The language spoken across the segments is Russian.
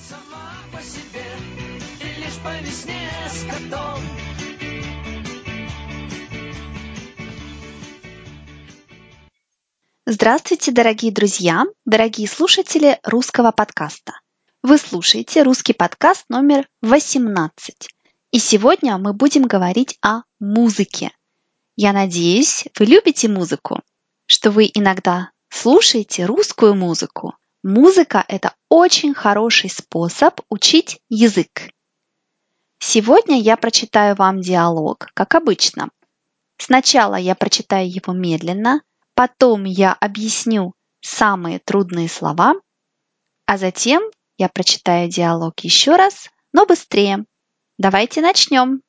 сама по себе, и лишь по весне с котом. Здравствуйте, дорогие друзья, дорогие слушатели русского подкаста. Вы слушаете русский подкаст номер 18. И сегодня мы будем говорить о музыке. Я надеюсь, вы любите музыку, что вы иногда слушаете русскую музыку. Музыка – это очень хороший способ учить язык. Сегодня я прочитаю вам диалог, как обычно. Сначала я прочитаю его медленно, потом я объясню самые трудные слова, а затем я прочитаю диалог еще раз, но быстрее. Давайте начнем.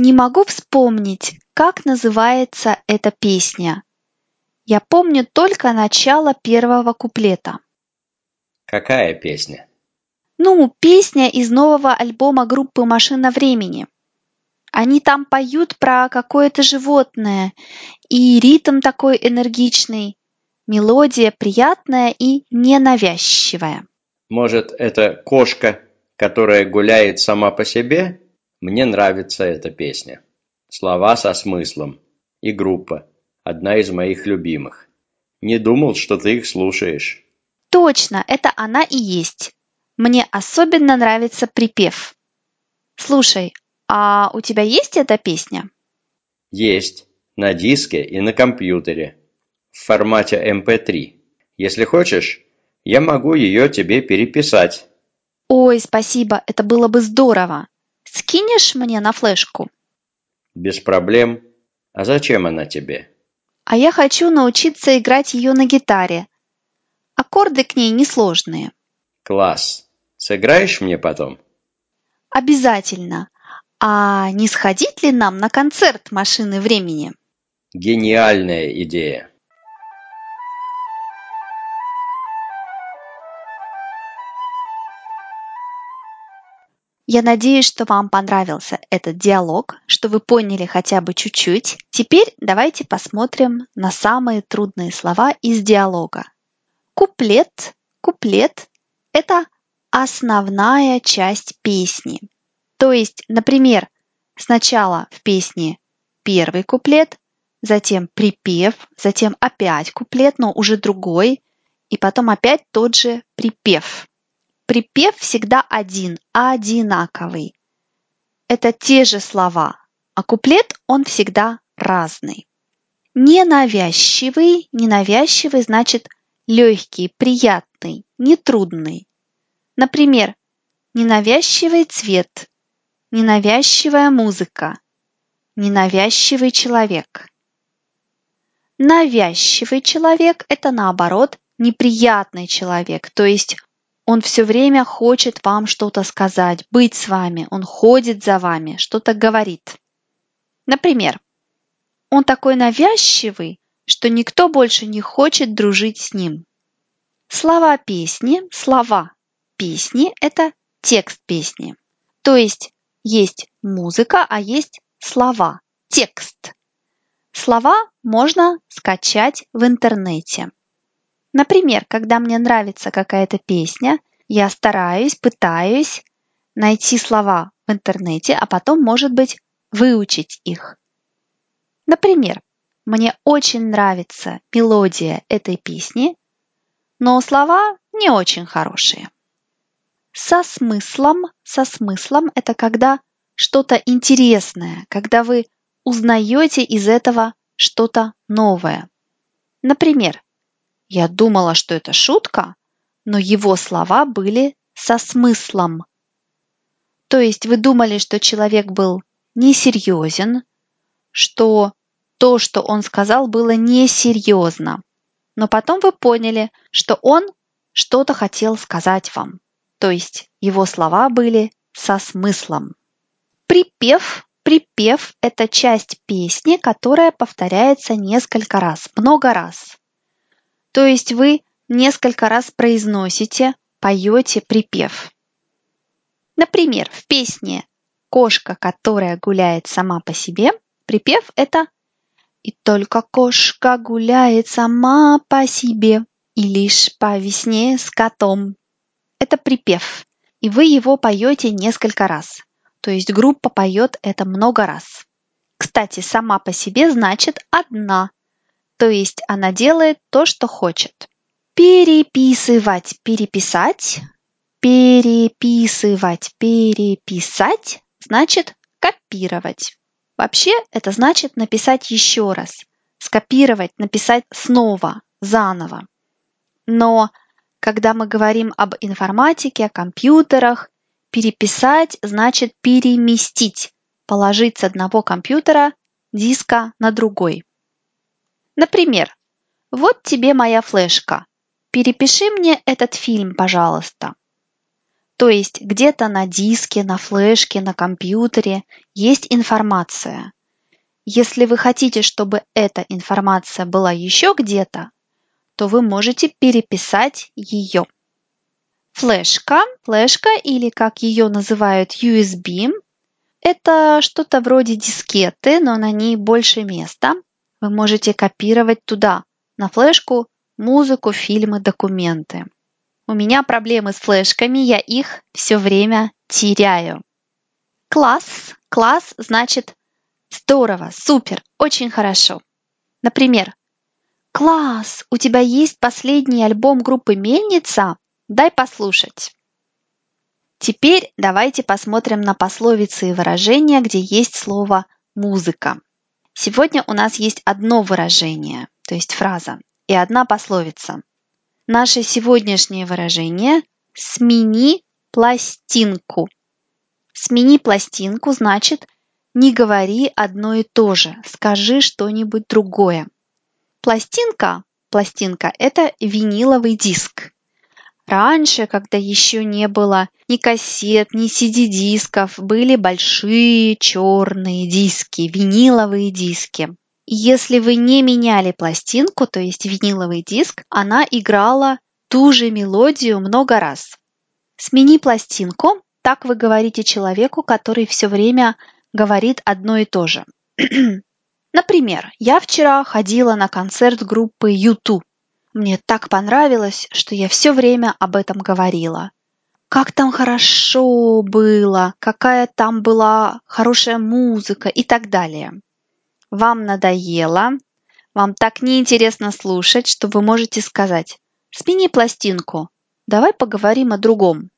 Не могу вспомнить, как называется эта песня. Я помню только начало первого куплета. Какая песня? Ну, песня из нового альбома группы «Машина времени». Они там поют про какое-то животное, и ритм такой энергичный, мелодия приятная и ненавязчивая. Может, это кошка, которая гуляет сама по себе? Мне нравится эта песня. Слова со смыслом. И группа. Одна из моих любимых. Не думал, что ты их слушаешь. Точно, это она и есть. Мне особенно нравится припев. Слушай, а у тебя есть эта песня? Есть. На диске и на компьютере. В формате MP3. Эм Если хочешь, я могу ее тебе переписать. Ой, спасибо, это было бы здорово. Скинешь мне на флешку? Без проблем. А зачем она тебе? А я хочу научиться играть ее на гитаре. Аккорды к ней несложные. Класс. Сыграешь мне потом? Обязательно. А не сходить ли нам на концерт машины времени? Гениальная идея. Я надеюсь, что вам понравился этот диалог, что вы поняли хотя бы чуть-чуть. Теперь давайте посмотрим на самые трудные слова из диалога. Куплет. Куплет – это основная часть песни. То есть, например, сначала в песне первый куплет, затем припев, затем опять куплет, но уже другой, и потом опять тот же припев. Припев всегда один, одинаковый. Это те же слова, а куплет он всегда разный. Ненавязчивый, ненавязчивый значит легкий, приятный, нетрудный. Например, ненавязчивый цвет, ненавязчивая музыка, ненавязчивый человек. Навязчивый человек – это наоборот неприятный человек, то есть он все время хочет вам что-то сказать, быть с вами, он ходит за вами, что-то говорит. Например, он такой навязчивый, что никто больше не хочет дружить с ним. Слова песни, слова песни – это текст песни. То есть есть музыка, а есть слова, текст. Слова можно скачать в интернете. Например, когда мне нравится какая-то песня, я стараюсь, пытаюсь найти слова в интернете, а потом, может быть, выучить их. Например, мне очень нравится мелодия этой песни, но слова не очень хорошие. Со смыслом, со смыслом это когда что-то интересное, когда вы узнаете из этого что-то новое. Например, я думала, что это шутка, но его слова были со смыслом. То есть вы думали, что человек был несерьезен, что то, что он сказал, было несерьезно. Но потом вы поняли, что он что-то хотел сказать вам. То есть его слова были со смыслом. Припев. Припев – это часть песни, которая повторяется несколько раз, много раз. То есть вы несколько раз произносите, поете припев. Например, в песне «Кошка, которая гуляет сама по себе» припев – это И только кошка гуляет сама по себе и лишь по весне с котом. Это припев, и вы его поете несколько раз. То есть группа поет это много раз. Кстати, сама по себе значит одна, то есть она делает то, что хочет. Переписывать, переписать, переписывать, переписать значит копировать. Вообще это значит написать еще раз, скопировать, написать снова, заново. Но когда мы говорим об информатике, о компьютерах, переписать значит переместить, положить с одного компьютера диска на другой. Например, вот тебе моя флешка. Перепиши мне этот фильм, пожалуйста. То есть где-то на диске, на флешке, на компьютере есть информация. Если вы хотите, чтобы эта информация была еще где-то, то вы можете переписать ее. Флешка, флешка или как ее называют USB, это что-то вроде дискеты, но на ней больше места. Вы можете копировать туда, на флешку, музыку, фильмы, документы. У меня проблемы с флешками, я их все время теряю. Класс. Класс значит здорово, супер, очень хорошо. Например, класс, у тебя есть последний альбом группы Мельница? Дай послушать. Теперь давайте посмотрим на пословицы и выражения, где есть слово «музыка». Сегодня у нас есть одно выражение, то есть фраза, и одна пословица. Наше сегодняшнее выражение «смени пластинку». «Смени пластинку» значит «не говори одно и то же, скажи что-нибудь другое». Пластинка, пластинка – это виниловый диск. Раньше, когда еще не было ни кассет, ни CD-дисков, были большие черные диски, виниловые диски. Если вы не меняли пластинку, то есть виниловый диск, она играла ту же мелодию много раз. Смени пластинку, так вы говорите человеку, который все время говорит одно и то же. Например, я вчера ходила на концерт группы U2. Мне так понравилось, что я все время об этом говорила. Как там хорошо было, какая там была хорошая музыка и так далее вам надоело, вам так неинтересно слушать, что вы можете сказать «Смени пластинку, давай поговорим о другом».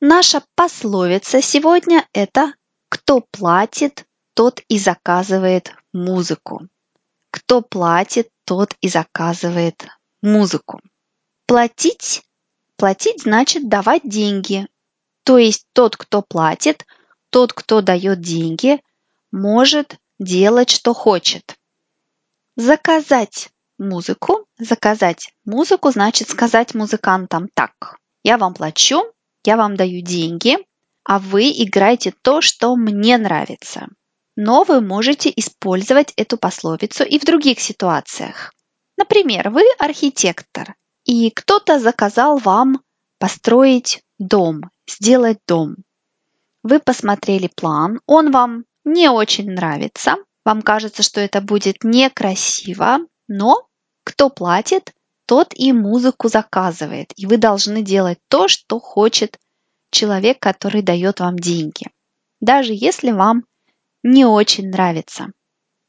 Наша пословица сегодня – это «Кто платит, тот и заказывает музыку». Кто платит, тот и заказывает музыку. Платить Платить значит давать деньги. То есть тот, кто платит, тот, кто дает деньги, может делать, что хочет. Заказать музыку. Заказать музыку значит сказать музыкантам так. Я вам плачу, я вам даю деньги, а вы играете то, что мне нравится. Но вы можете использовать эту пословицу и в других ситуациях. Например, вы архитектор, и кто-то заказал вам построить дом, сделать дом. Вы посмотрели план, он вам не очень нравится, вам кажется, что это будет некрасиво, но кто платит, тот и музыку заказывает, и вы должны делать то, что хочет человек, который дает вам деньги, даже если вам не очень нравится.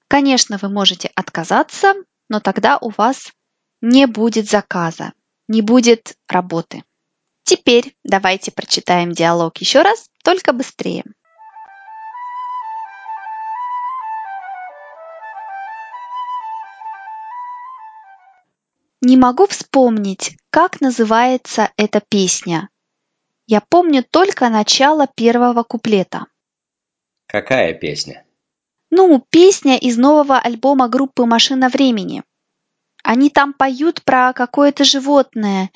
Конечно, вы можете отказаться, но тогда у вас не будет заказа, не будет работы. Теперь давайте прочитаем диалог еще раз, только быстрее. Не могу вспомнить, как называется эта песня. Я помню только начало первого куплета. Какая песня? Ну, песня из нового альбома группы «Машина времени». Они там поют про какое-то животное,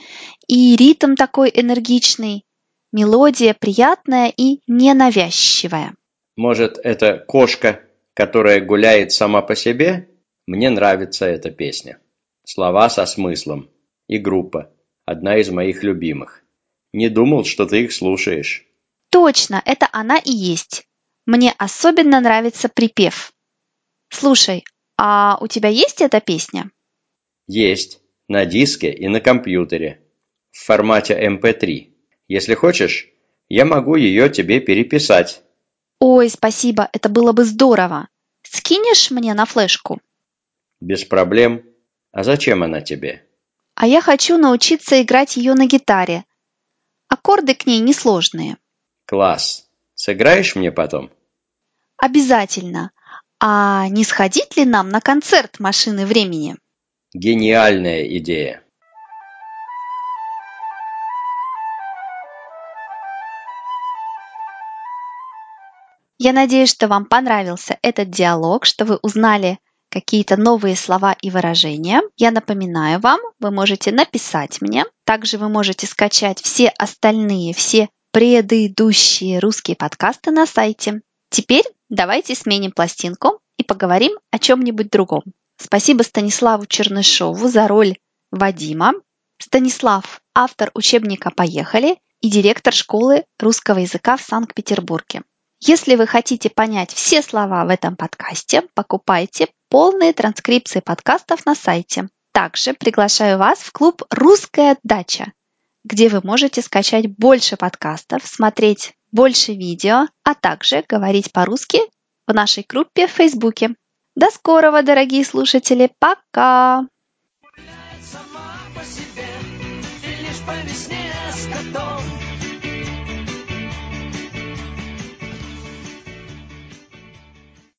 и ритм такой энергичный, мелодия приятная и ненавязчивая. Может, это кошка, которая гуляет сама по себе? Мне нравится эта песня. Слова со смыслом. И группа. Одна из моих любимых. Не думал, что ты их слушаешь. Точно, это она и есть. Мне особенно нравится припев. Слушай, А у тебя есть эта песня? Есть. На диске и на компьютере. В формате MP3. Если хочешь, я могу ее тебе переписать. Ой, спасибо, это было бы здорово. Скинешь мне на флешку? Без проблем. А зачем она тебе? А я хочу научиться играть ее на гитаре. Аккорды к ней несложные. Класс. Сыграешь мне потом? Обязательно. А не сходить ли нам на концерт машины времени? Гениальная идея. Я надеюсь, что вам понравился этот диалог, что вы узнали какие-то новые слова и выражения. Я напоминаю вам, вы можете написать мне. Также вы можете скачать все остальные, все предыдущие русские подкасты на сайте. Теперь давайте сменим пластинку и поговорим о чем-нибудь другом. Спасибо Станиславу Чернышову за роль Вадима. Станислав – автор учебника «Поехали» и директор школы русского языка в Санкт-Петербурге. Если вы хотите понять все слова в этом подкасте, покупайте полные транскрипции подкастов на сайте. Также приглашаю вас в клуб «Русская дача», где вы можете скачать больше подкастов, смотреть больше видео, а также говорить по-русски в нашей группе в Фейсбуке. До скорого, дорогие слушатели. Пока! Сама по себе и лишь по весне с котом